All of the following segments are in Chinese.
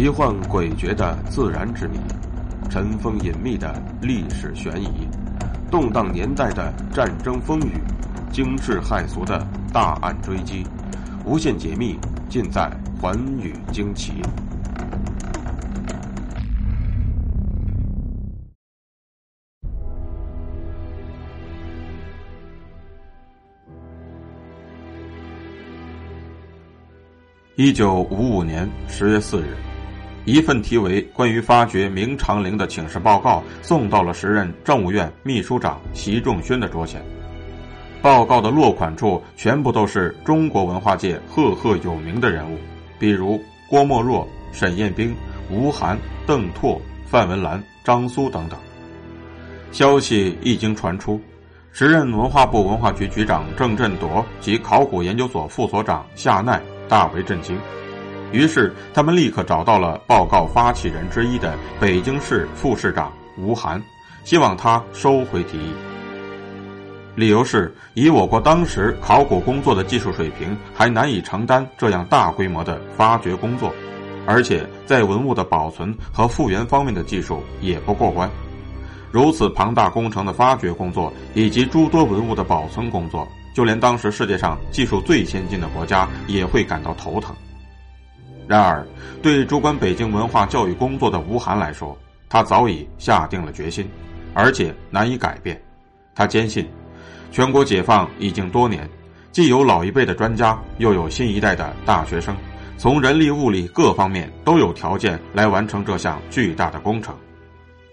奇幻诡谲的自然之谜，尘封隐秘的历史悬疑，动荡年代的战争风雨，惊世骇俗的大案追击，无限解密尽在《寰宇惊奇》。一九五五年十月四日，一份题为《关于发掘明长陵的请示报告》送到了时任政务院秘书长习仲勋的桌前。报告的落款处全部都是中国文化界赫赫有名的人物，比如郭沫若、沈雁冰、吴晗、邓拓、范文澜、张苏等等。消息一经传出，时任文化部文化局局长郑振铎及考古研究所副所长夏奈。大为震惊，于是他们立刻找到了报告发起人之一的北京市副市长吴晗，希望他收回提议。理由是，以我国当时考古工作的技术水平，还难以承担这样大规模的发掘工作，而且在文物的保存和复原方面的技术也不过关。如此庞大工程的发掘工作，以及诸多文物的保存工作。就连当时世界上技术最先进的国家也会感到头疼。然而，对主管北京文化教育工作的吴晗来说，他早已下定了决心，而且难以改变。他坚信，全国解放已经多年，既有老一辈的专家，又有新一代的大学生，从人力、物力各方面都有条件来完成这项巨大的工程。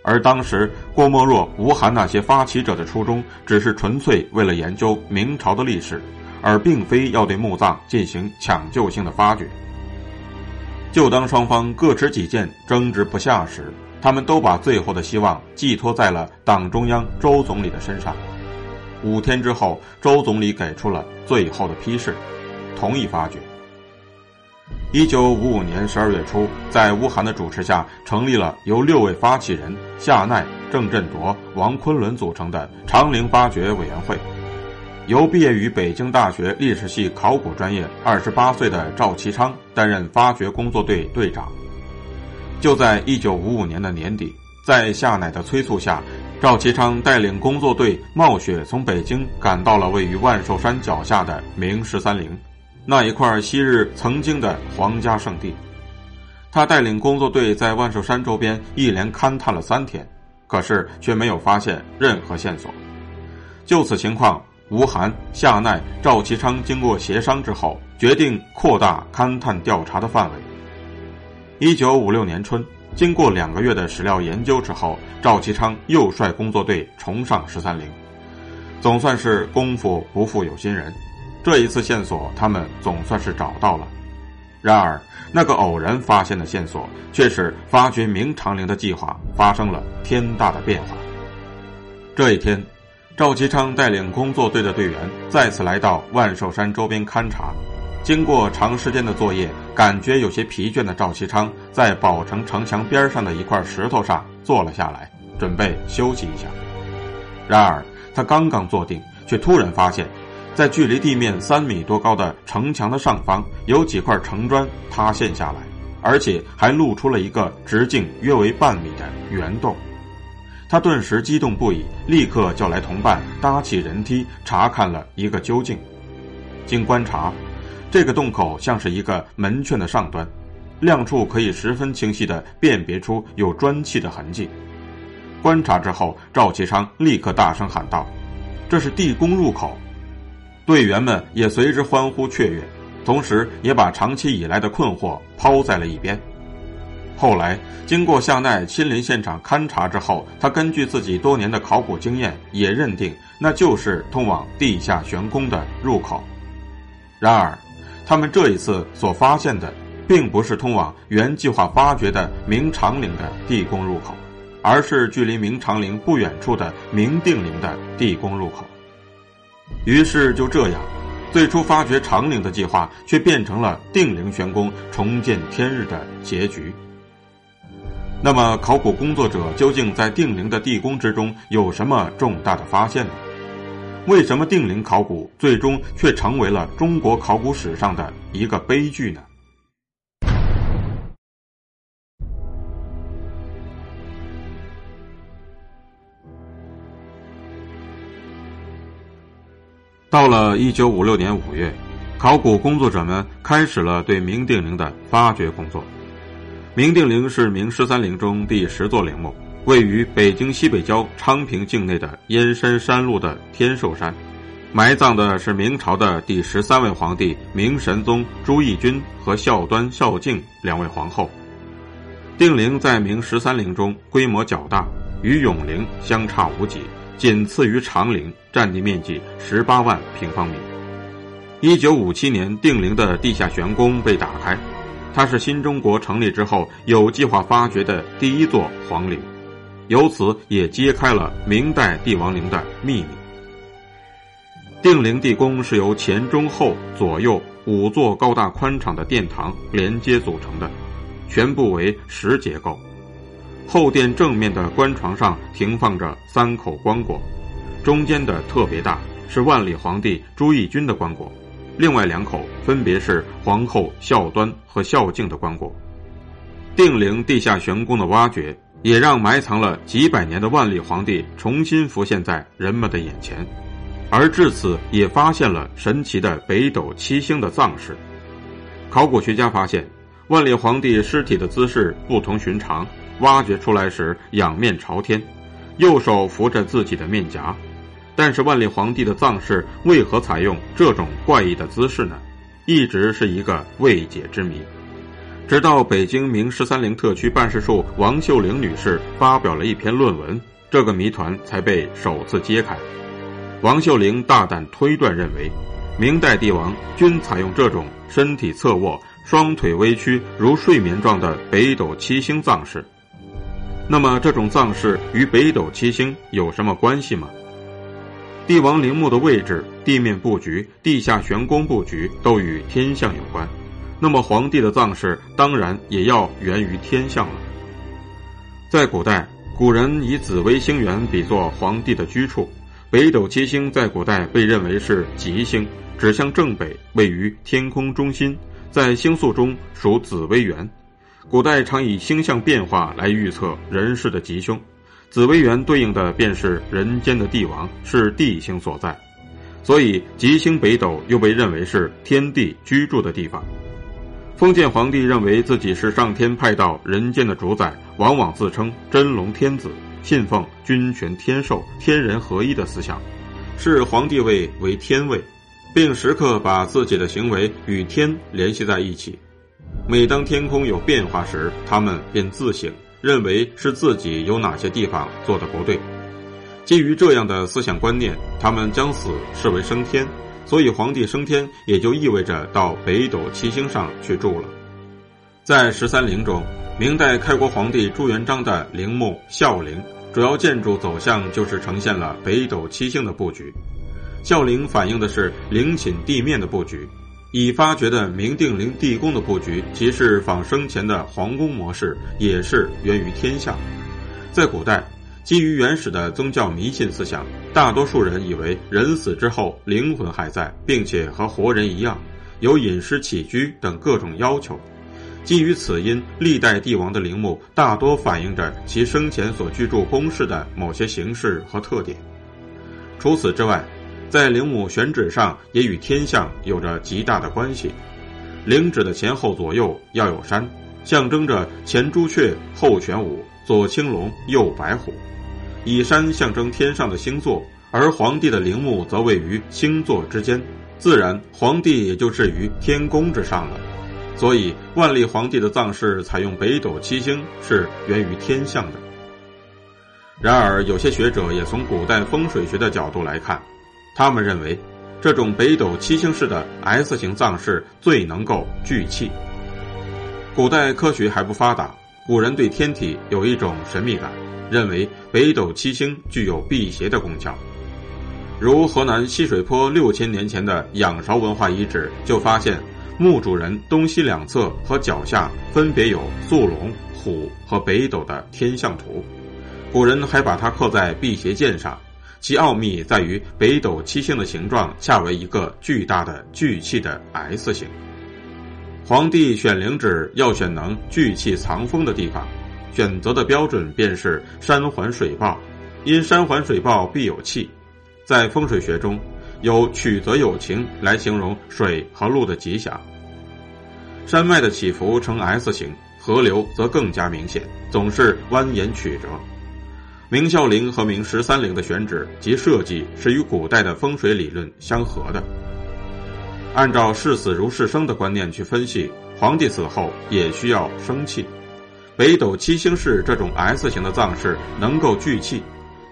而当时郭沫若、吴晗那些发起者的初衷，只是纯粹为了研究明朝的历史，而并非要对墓葬进行抢救性的发掘。就当双方各持己见、争执不下时，他们都把最后的希望寄托在了党中央周总理的身上。五天之后，周总理给出了最后的批示，同意发掘。一九五五年十二月初，在吴晗的主持下，成立了由六位发起人夏奈、郑振铎、王昆仑组成的长陵发掘委员会，由毕业于北京大学历史系考古专业、二十八岁的赵其昌担任发掘工作队队长。就在一九五五年的年底，在夏乃的催促下，赵其昌带领工作队冒雪从北京赶到了位于万寿山脚下的明十三陵。那一块昔日曾经的皇家圣地，他带领工作队在万寿山周边一连勘探了三天，可是却没有发现任何线索。就此情况，吴晗、夏奈、赵其昌经过协商之后，决定扩大勘探调查的范围。一九五六年春，经过两个月的史料研究之后，赵其昌又率工作队重上十三陵，总算是功夫不负有心人。这一次线索，他们总算是找到了。然而，那个偶然发现的线索，却使发掘明长陵的计划发生了天大的变化。这一天，赵其昌带领工作队的队员再次来到万寿山周边勘察。经过长时间的作业，感觉有些疲倦的赵其昌，在宝城城墙边上的一块石头上坐了下来，准备休息一下。然而，他刚刚坐定，却突然发现。在距离地面三米多高的城墙的上方，有几块城砖塌陷下来，而且还露出了一个直径约为半米的圆洞。他顿时激动不已，立刻叫来同伴搭起人梯查看了一个究竟。经观察，这个洞口像是一个门券的上端，亮处可以十分清晰地辨别出有砖砌的痕迹。观察之后，赵其昌立刻大声喊道：“这是地宫入口！”队员们也随之欢呼雀跃，同时也把长期以来的困惑抛在了一边。后来，经过向奈亲临现场勘察之后，他根据自己多年的考古经验，也认定那就是通往地下玄宫的入口。然而，他们这一次所发现的，并不是通往原计划发掘的明长陵的地宫入口，而是距离明长陵不远处的明定陵的地宫入口。于是就这样，最初发掘长陵的计划却变成了定陵玄宫重见天日的结局。那么，考古工作者究竟在定陵的地宫之中有什么重大的发现呢？为什么定陵考古最终却成为了中国考古史上的一个悲剧呢？到了一九五六年五月，考古工作者们开始了对明定陵的发掘工作。明定陵是明十三陵中第十座陵墓，位于北京西北郊昌平境内的燕山山路的天寿山，埋葬的是明朝的第十三位皇帝明神宗朱翊钧和孝端、孝敬两位皇后。定陵在明十三陵中规模较大，与永陵相差无几。仅次于长陵，占地面积十八万平方米。一九五七年，定陵的地下玄宫被打开，它是新中国成立之后有计划发掘的第一座皇陵，由此也揭开了明代帝王陵的秘密。定陵地宫是由前、中、后、左右五座高大宽敞的殿堂连接组成的，全部为石结构。后殿正面的棺床上停放着三口棺椁，中间的特别大，是万历皇帝朱翊钧的棺椁，另外两口分别是皇后孝端和孝敬的棺椁。定陵地下玄宫的挖掘，也让埋藏了几百年的万历皇帝重新浮现在人们的眼前，而至此也发现了神奇的北斗七星的葬式。考古学家发现，万历皇帝尸体的姿势不同寻常。挖掘出来时仰面朝天，右手扶着自己的面颊，但是万历皇帝的葬式为何采用这种怪异的姿势呢？一直是一个未解之谜。直到北京明十三陵特区办事处王秀玲女士发表了一篇论文，这个谜团才被首次揭开。王秀玲大胆推断认为，明代帝王均采用这种身体侧卧、双腿微曲如睡眠状的北斗七星葬式。那么这种葬式与北斗七星有什么关系吗？帝王陵墓的位置、地面布局、地下玄宫布局都与天象有关，那么皇帝的葬式当然也要源于天象了。在古代，古人以紫微星源比作皇帝的居处，北斗七星在古代被认为是吉星，指向正北，位于天空中心，在星宿中属紫微垣。古代常以星象变化来预测人世的吉凶，紫微垣对应的便是人间的帝王，是地星所在，所以吉星北斗又被认为是天地居住的地方。封建皇帝认为自己是上天派到人间的主宰，往往自称真龙天子，信奉君权天授、天人合一的思想，视皇帝位为天位，并时刻把自己的行为与天联系在一起。每当天空有变化时，他们便自省，认为是自己有哪些地方做的不对。基于这样的思想观念，他们将死视为升天，所以皇帝升天也就意味着到北斗七星上去住了。在十三陵中，明代开国皇帝朱元璋的陵墓孝陵，主要建筑走向就是呈现了北斗七星的布局。孝陵反映的是陵寝地面的布局。已发掘的明定陵地宫的布局，即是仿生前的皇宫模式，也是源于天象。在古代，基于原始的宗教迷信思想，大多数人以为人死之后灵魂还在，并且和活人一样，有饮食起居等各种要求。基于此因，历代帝王的陵墓大多反映着其生前所居住宫室的某些形式和特点。除此之外，在陵墓选址上也与天象有着极大的关系。陵址的前后左右要有山，象征着前朱雀、后玄武、左青龙、右白虎，以山象征天上的星座。而皇帝的陵墓则位于星座之间，自然皇帝也就置于天宫之上了。所以，万历皇帝的葬式采用北斗七星是源于天象的。然而，有些学者也从古代风水学的角度来看。他们认为，这种北斗七星式的 S 型葬式最能够聚气。古代科学还不发达，古人对天体有一种神秘感，认为北斗七星具有辟邪的功效。如河南西水坡六千年前的仰韶文化遗址，就发现墓主人东西两侧和脚下分别有素龙、虎和北斗的天象图，古人还把它刻在辟邪剑上。其奥秘在于北斗七星的形状恰为一个巨大的聚气的 S 形。皇帝选陵址要选能聚气藏风的地方，选择的标准便是山环水抱，因山环水抱必有气。在风水学中，有“曲则有情”来形容水和路的吉祥。山脉的起伏呈 S 型，河流则更加明显，总是蜿蜒曲折。明孝陵和明十三陵的选址及设计是与古代的风水理论相合的。按照视死如是生的观念去分析，皇帝死后也需要生气。北斗七星式这种 S 型的葬式能够聚气，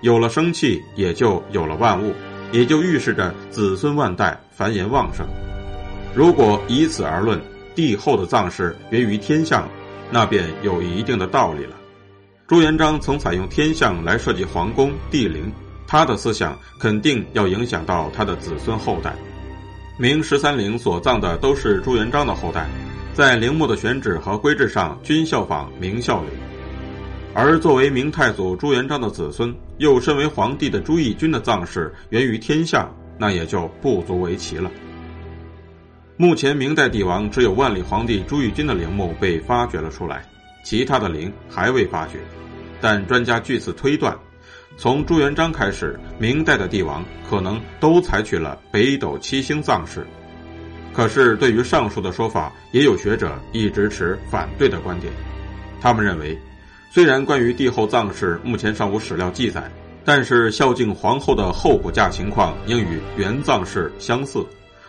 有了生气，也就有了万物，也就预示着子孙万代繁衍旺盛。如果以此而论，帝后的葬式源于天象，那便有一定的道理了。朱元璋曾采用天象来设计皇宫、帝陵，他的思想肯定要影响到他的子孙后代。明十三陵所葬的都是朱元璋的后代，在陵墓的选址和规制上均效仿明孝陵。而作为明太祖朱元璋的子孙，又身为皇帝的朱翊钧的葬式源于天象，那也就不足为奇了。目前明代帝王只有万历皇帝朱翊钧的陵墓被发掘了出来。其他的陵还未发掘，但专家据此推断，从朱元璋开始，明代的帝王可能都采取了北斗七星葬式。可是，对于上述的说法，也有学者一直持反对的观点。他们认为，虽然关于帝后葬式目前尚无史料记载，但是孝敬皇后的后骨架情况应与原葬式相似，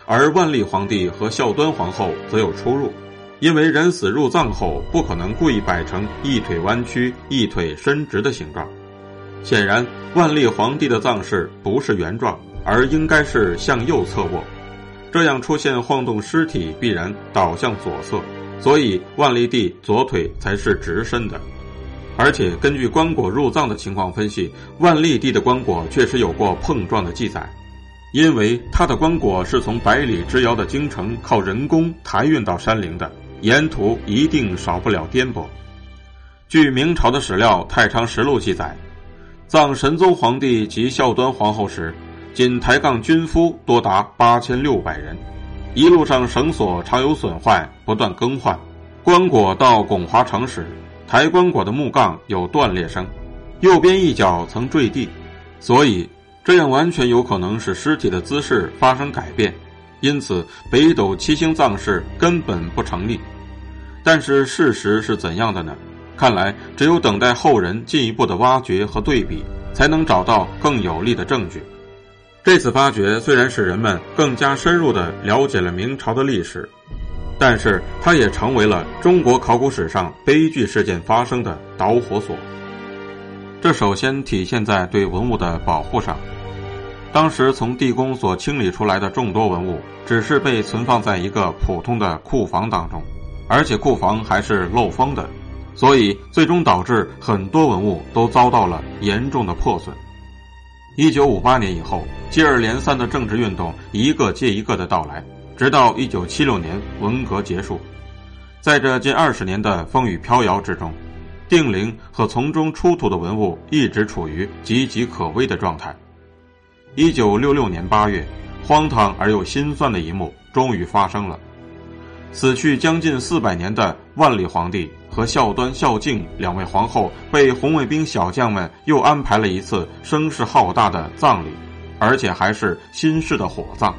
而万历皇帝和孝端皇后则有出入。因为人死入葬后，不可能故意摆成一腿弯曲、一腿伸直的形状。显然，万历皇帝的葬式不是原状，而应该是向右侧卧。这样出现晃动尸体，必然倒向左侧，所以万历帝左腿才是直伸的。而且，根据棺椁入葬的情况分析，万历帝的棺椁确实有过碰撞的记载，因为他的棺椁是从百里之遥的京城靠人工抬运到山陵的。沿途一定少不了颠簸。据明朝的史料《太常实录》记载，葬神宗皇帝及孝端皇后时，仅抬杠军夫多达八千六百人，一路上绳索常有损坏，不断更换。棺椁到拱华城时，抬棺椁的木杠有断裂声，右边一角曾坠地，所以这样完全有可能使尸体的姿势发生改变。因此，北斗七星葬式根本不成立。但是事实是怎样的呢？看来只有等待后人进一步的挖掘和对比，才能找到更有力的证据。这次发掘虽然使人们更加深入地了解了明朝的历史，但是它也成为了中国考古史上悲剧事件发生的导火索。这首先体现在对文物的保护上。当时从地宫所清理出来的众多文物，只是被存放在一个普通的库房当中，而且库房还是漏风的，所以最终导致很多文物都遭到了严重的破损。一九五八年以后，接二连三的政治运动一个接一个的到来，直到一九七六年文革结束，在这近二十年的风雨飘摇之中，定陵和从中出土的文物一直处于岌岌可危的状态。一九六六年八月，荒唐而又心酸的一幕终于发生了：死去将近四百年的万历皇帝和孝端、孝敬两位皇后，被红卫兵小将们又安排了一次声势浩大的葬礼，而且还是新式的火葬。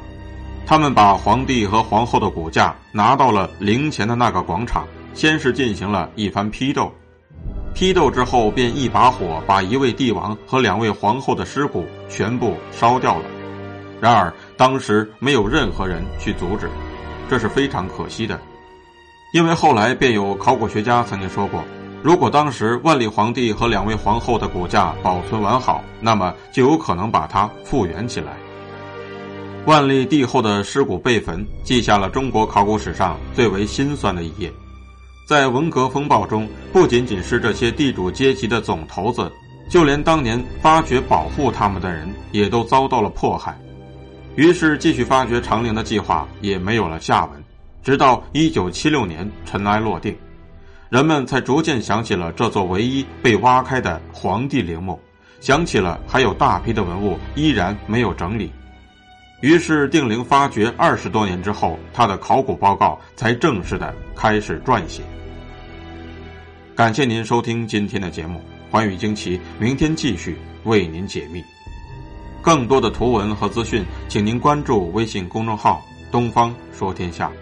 他们把皇帝和皇后的骨架拿到了陵前的那个广场，先是进行了一番批斗。批斗之后，便一把火把一位帝王和两位皇后的尸骨全部烧掉了。然而当时没有任何人去阻止，这是非常可惜的。因为后来便有考古学家曾经说过，如果当时万历皇帝和两位皇后的骨架保存完好，那么就有可能把它复原起来。万历帝后的尸骨被焚，记下了中国考古史上最为心酸的一页。在文革风暴中，不仅仅是这些地主阶级的总头子，就连当年发掘保护他们的人，也都遭到了迫害。于是，继续发掘长陵的计划也没有了下文。直到一九七六年尘埃落定，人们才逐渐想起了这座唯一被挖开的皇帝陵墓，想起了还有大批的文物依然没有整理。于是，定陵发掘二十多年之后，他的考古报告才正式的开始撰写。感谢您收听今天的节目，寰宇惊奇，明天继续为您解密。更多的图文和资讯，请您关注微信公众号“东方说天下”。